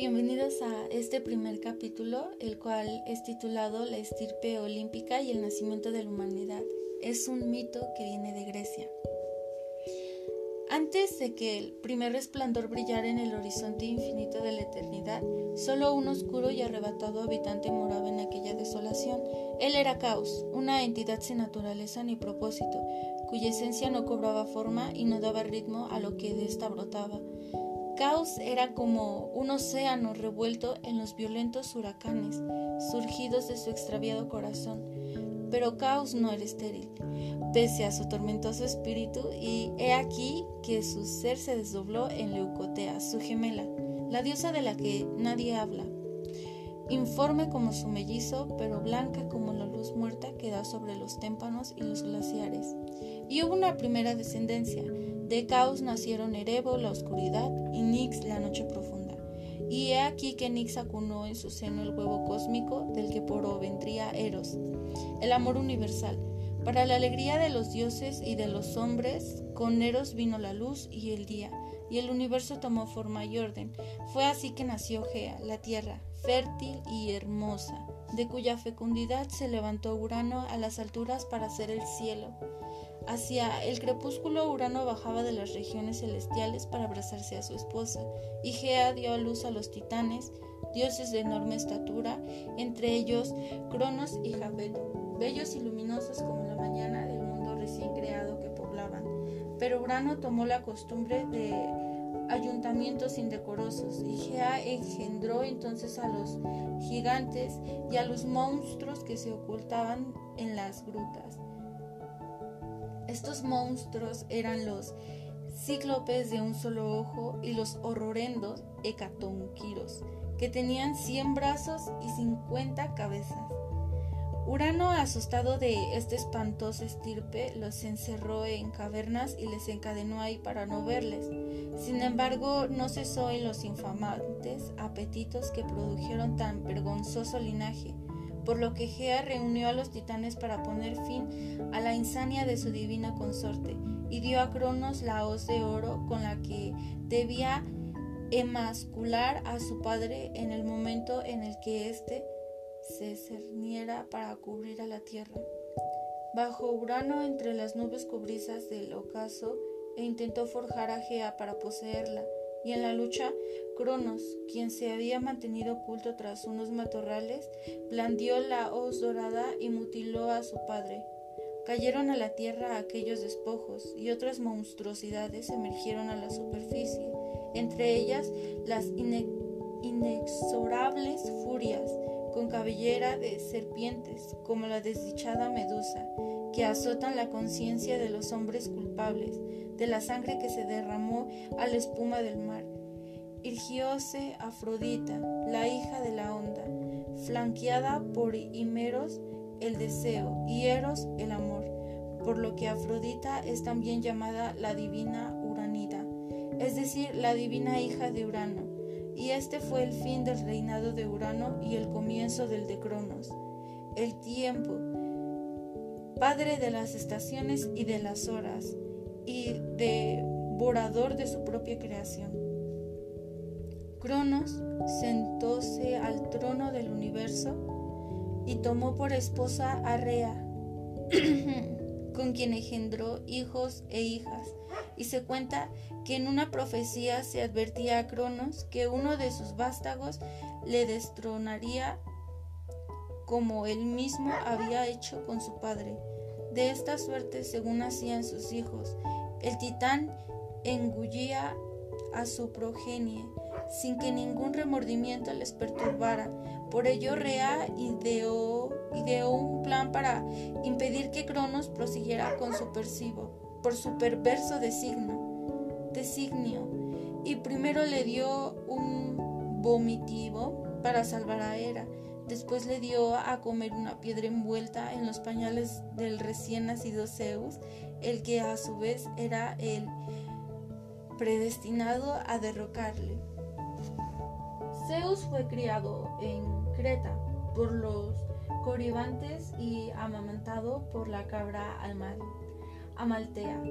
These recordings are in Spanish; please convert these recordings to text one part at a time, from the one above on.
bienvenidos a este primer capítulo, el cual es titulado La estirpe olímpica y el nacimiento de la humanidad. Es un mito que viene de Grecia. Antes de que el primer resplandor brillara en el horizonte infinito de la eternidad, solo un oscuro y arrebatado habitante moraba en aquella desolación. Él era Caos, una entidad sin naturaleza ni propósito, cuya esencia no cobraba forma y no daba ritmo a lo que de ésta brotaba. Caos era como un océano revuelto en los violentos huracanes surgidos de su extraviado corazón. Pero Caos no era estéril, pese a su tormentoso espíritu, y he aquí que su ser se desdobló en Leucotea, su gemela, la diosa de la que nadie habla, informe como su mellizo, pero blanca como la luz muerta que da sobre los témpanos y los glaciares. Y hubo una primera descendencia, de Caos nacieron Erebo, la oscuridad, y Nix, la noche profunda. Y he aquí que Nix acunó en su seno el huevo cósmico del que por vendría Eros, el amor universal. Para la alegría de los dioses y de los hombres, con Eros vino la luz y el día, y el universo tomó forma y orden. Fue así que nació Gea, la tierra, fértil y hermosa, de cuya fecundidad se levantó Urano a las alturas para hacer el cielo. Hacia el crepúsculo Urano bajaba de las regiones celestiales para abrazarse a su esposa, y Gea dio a luz a los titanes, dioses de enorme estatura, entre ellos Cronos y Japeto, bellos y luminosos como la mañana del mundo recién creado que poblaban. Pero Urano tomó la costumbre de ayuntamientos indecorosos, y Gea engendró entonces a los gigantes y a los monstruos que se ocultaban en las grutas. Estos monstruos eran los cíclopes de un solo ojo y los horrorendos hecatonquiros, que tenían 100 brazos y 50 cabezas. Urano, asustado de este espantoso estirpe, los encerró en cavernas y les encadenó ahí para no verles. Sin embargo, no cesó en los infamantes apetitos que produjeron tan vergonzoso linaje por lo que Gea reunió a los titanes para poner fin a la insania de su divina consorte y dio a Cronos la hoz de oro con la que debía emascular a su padre en el momento en el que éste se cerniera para cubrir a la tierra. Bajo Urano entre las nubes cobrizas del ocaso e intentó forjar a Gea para poseerla y en la lucha, Cronos, quien se había mantenido oculto tras unos matorrales, blandió la hoz dorada y mutiló a su padre. Cayeron a la tierra aquellos despojos y otras monstruosidades emergieron a la superficie, entre ellas las inexorables furias, con cabellera de serpientes, como la desdichada medusa, que azotan la conciencia de los hombres culpables, de la sangre que se derramó a la espuma del mar. Irgióse Afrodita, la hija de la onda, flanqueada por Himeros el deseo y Eros el amor, por lo que Afrodita es también llamada la divina Uranida, es decir, la divina hija de Urano, y este fue el fin del reinado de Urano y el comienzo del de Cronos, el tiempo, padre de las estaciones y de las horas, y devorador de su propia creación. Cronos sentóse al trono del universo y tomó por esposa a Rea, con quien engendró hijos e hijas, y se cuenta que en una profecía se advertía a Cronos que uno de sus vástagos le destronaría como él mismo había hecho con su padre. De esta suerte, según hacían sus hijos, el titán engullía a su progenie sin que ningún remordimiento les perturbara. Por ello Rea ideó, un plan para impedir que Cronos prosiguiera con su percibo, por su perverso designio, y primero le dio un vomitivo para salvar a Hera Después le dio a comer una piedra envuelta en los pañales del recién nacido Zeus, el que a su vez era el predestinado a derrocarle. Zeus fue criado en Creta por los coribantes y amamantado por la cabra Amaltea.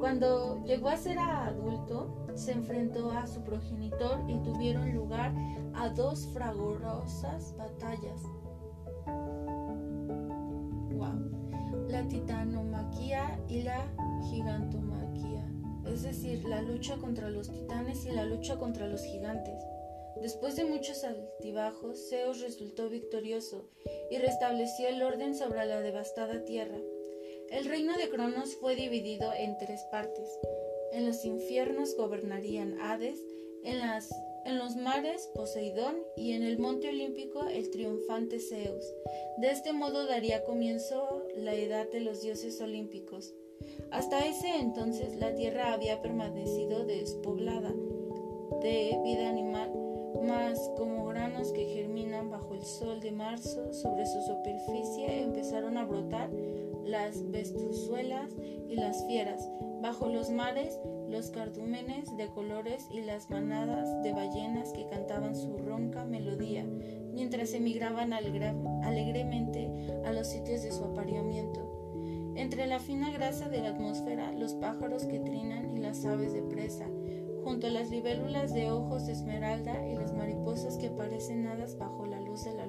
Cuando llegó a ser adulto, se enfrentó a su progenitor y tuvieron lugar a dos fragorosas batallas. La titanomaquia y la gigantomaquia, es decir, la lucha contra los titanes y la lucha contra los gigantes. Después de muchos altibajos, Zeus resultó victorioso y restableció el orden sobre la devastada tierra. El reino de Cronos fue dividido en tres partes. En los infiernos gobernarían Hades, en, las, en los mares Poseidón y en el monte olímpico el triunfante Zeus. De este modo daría comienzo la edad de los dioses olímpicos. Hasta ese entonces la tierra había permanecido despoblada de vida animal mas como granos que germinan bajo el sol de marzo, sobre su superficie empezaron a brotar las vestuzuelas y las fieras. Bajo los mares, los cardúmenes de colores y las manadas de ballenas que cantaban su ronca melodía, mientras emigraban alegremente a los sitios de su apareamiento. Entre la fina grasa de la atmósfera, los pájaros que trinan y las aves de presa, junto a las libélulas de ojos de esmeralda y las mariposas que parecen hadas bajo la luz de la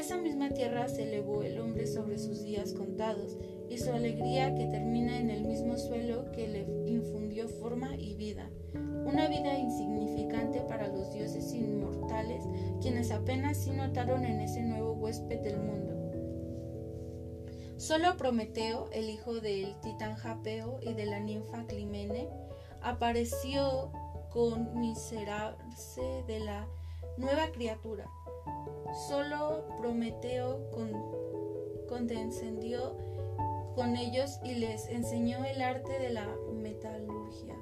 esa misma tierra se elevó el hombre sobre sus días contados, y su alegría que termina en el mismo suelo que le infundió forma y vida, una vida insignificante para los dioses inmortales, quienes apenas sí notaron en ese nuevo huésped del mundo. Solo Prometeo, el hijo del titán Japeo y de la ninfa Climene, apareció con miserarse de la nueva criatura. Solo Prometeo con, condescendió con ellos y les enseñó el arte de la metalurgia.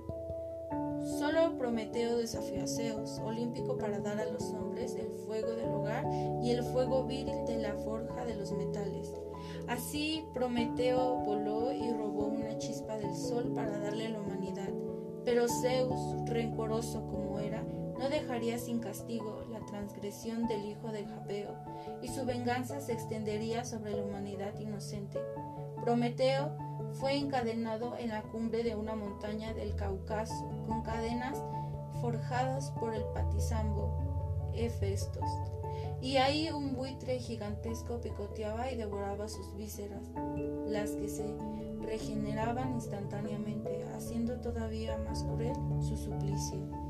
Solo Prometeo desafió a Zeus, olímpico para dar a los hombres el fuego del hogar y el fuego viril de la forja de los metales. Así Prometeo voló y robó una chispa del sol para darle a la humanidad. Pero Zeus, rencoroso como era, no dejaría sin castigo la transgresión del hijo del Japeo, y su venganza se extendería sobre la humanidad inocente. Prometeo fue encadenado en la cumbre de una montaña del Cáucaso, con cadenas forjadas por el patizambo Hefestos. Y ahí un buitre gigantesco picoteaba y devoraba sus vísceras, las que se regeneraban instantáneamente, haciendo todavía más cruel su suplicio.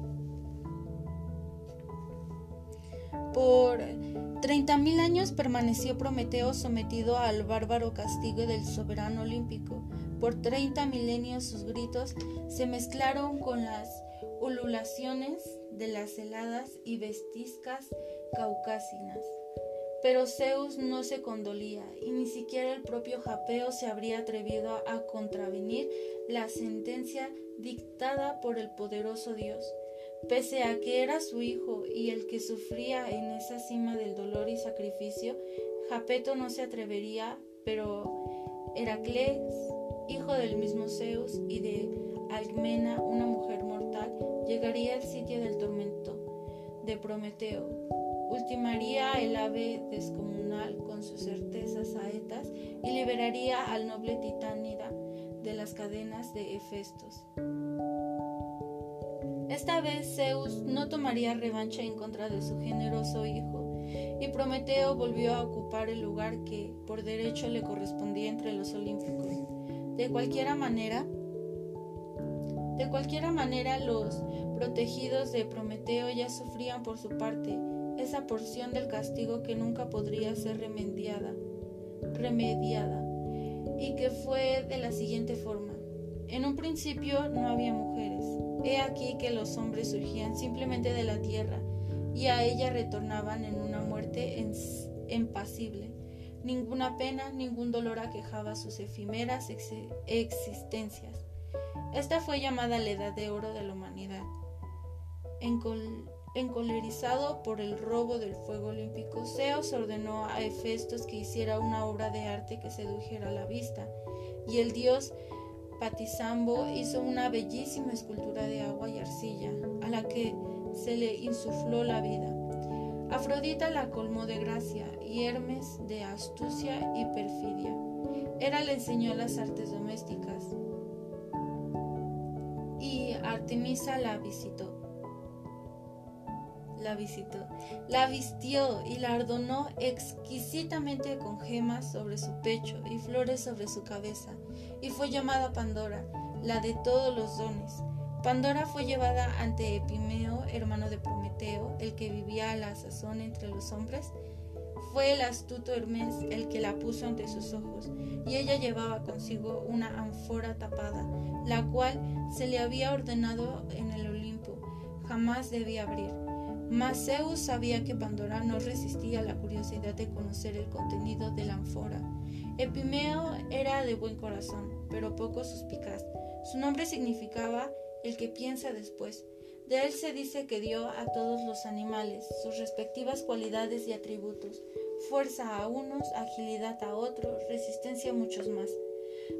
Por 30.000 años permaneció Prometeo sometido al bárbaro castigo del soberano olímpico. Por 30 milenios sus gritos se mezclaron con las ululaciones de las heladas y vestiscas caucásinas. Pero Zeus no se condolía, y ni siquiera el propio Japeo se habría atrevido a contravenir la sentencia dictada por el poderoso Dios. Pese a que era su hijo y el que sufría en esa cima del dolor y sacrificio, Japeto no se atrevería, pero Heracles, hijo del mismo Zeus y de Alcmena, una mujer mortal, llegaría al sitio del tormento de Prometeo ultimaría el ave descomunal con sus certezas saetas y liberaría al noble titánida de las cadenas de Hefestos. Esta vez Zeus no tomaría revancha en contra de su generoso hijo, y Prometeo volvió a ocupar el lugar que por derecho le correspondía entre los olímpicos. De cualquiera manera, de cualquiera manera los protegidos de Prometeo ya sufrían por su parte esa porción del castigo que nunca podría ser remediada, remediada, y que fue de la siguiente forma. En un principio no había mujeres. He aquí que los hombres surgían simplemente de la tierra y a ella retornaban en una muerte impasible. Ninguna pena, ningún dolor aquejaba sus efímeras existencias. Esta fue llamada la edad de oro de la humanidad. En Encolerizado por el robo del fuego olímpico, Zeus ordenó a Hefestos que hiciera una obra de arte que sedujera la vista, y el dios Patisambo hizo una bellísima escultura de agua y arcilla, a la que se le insufló la vida. Afrodita la colmó de gracia y Hermes de astucia y perfidia. Hera le enseñó las artes domésticas. y Artemisa la visitó. La visitó, la vistió y la adornó exquisitamente con gemas sobre su pecho y flores sobre su cabeza, y fue llamada Pandora, la de todos los dones. Pandora fue llevada ante Epimeo, hermano de Prometeo, el que vivía a la sazón entre los hombres, fue el astuto Hermes el que la puso ante sus ojos, y ella llevaba consigo una ánfora tapada, la cual se le había ordenado en el Olimpo, jamás debía abrir. Mas Zeus sabía que Pandora no resistía la curiosidad de conocer el contenido de la ánfora. Epimeo era de buen corazón, pero poco suspicaz. Su nombre significaba el que piensa después. De él se dice que dio a todos los animales sus respectivas cualidades y atributos, fuerza a unos, agilidad a otros, resistencia a muchos más.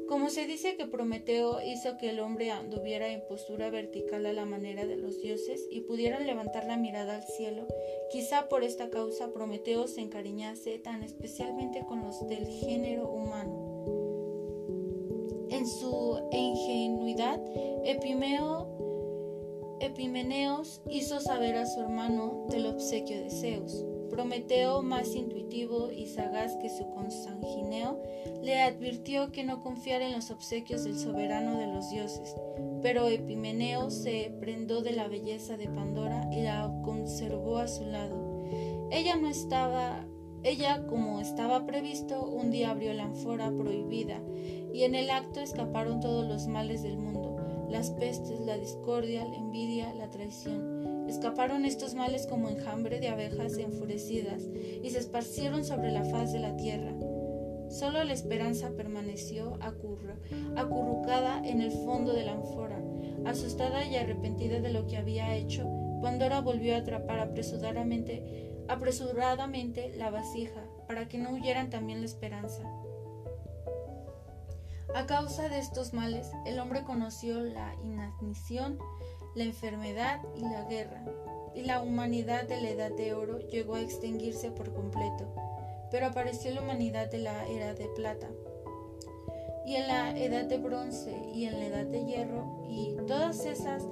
Como se dice que Prometeo hizo que el hombre anduviera en postura vertical a la manera de los dioses y pudieran levantar la mirada al cielo, quizá por esta causa Prometeo se encariñase tan especialmente con los del género humano. En su ingenuidad, Epimeo Epimeneos hizo saber a su hermano del obsequio de Zeus. Prometeo, más intuitivo y sagaz que su consanguineo, le advirtió que no confiara en los obsequios del soberano de los dioses, pero Epimeneo se prendó de la belleza de Pandora y la conservó a su lado. Ella no estaba ella, como estaba previsto, un día abrió la ánfora prohibida, y en el acto escaparon todos los males del mundo las pestes, la discordia, la envidia, la traición. Escaparon estos males como enjambre de abejas enfurecidas y se esparcieron sobre la faz de la tierra. Solo la esperanza permaneció acurrucada en el fondo de la ánfora. Asustada y arrepentida de lo que había hecho, Pandora volvió a atrapar apresuradamente, apresuradamente la vasija, para que no huyeran también la esperanza. A causa de estos males, el hombre conoció la inanición, la enfermedad y la guerra, y la humanidad de la edad de oro llegó a extinguirse por completo, pero apareció la humanidad de la era de plata, y en la edad de bronce y en la edad de hierro, y todas esas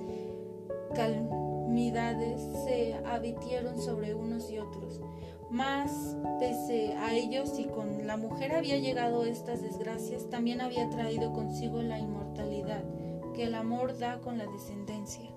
calamidades se abatieron sobre unos y otros, mas, pese a ellos y con la mujer había llegado estas desgracias, también había traído consigo la inmortalidad que el amor da con la descendencia.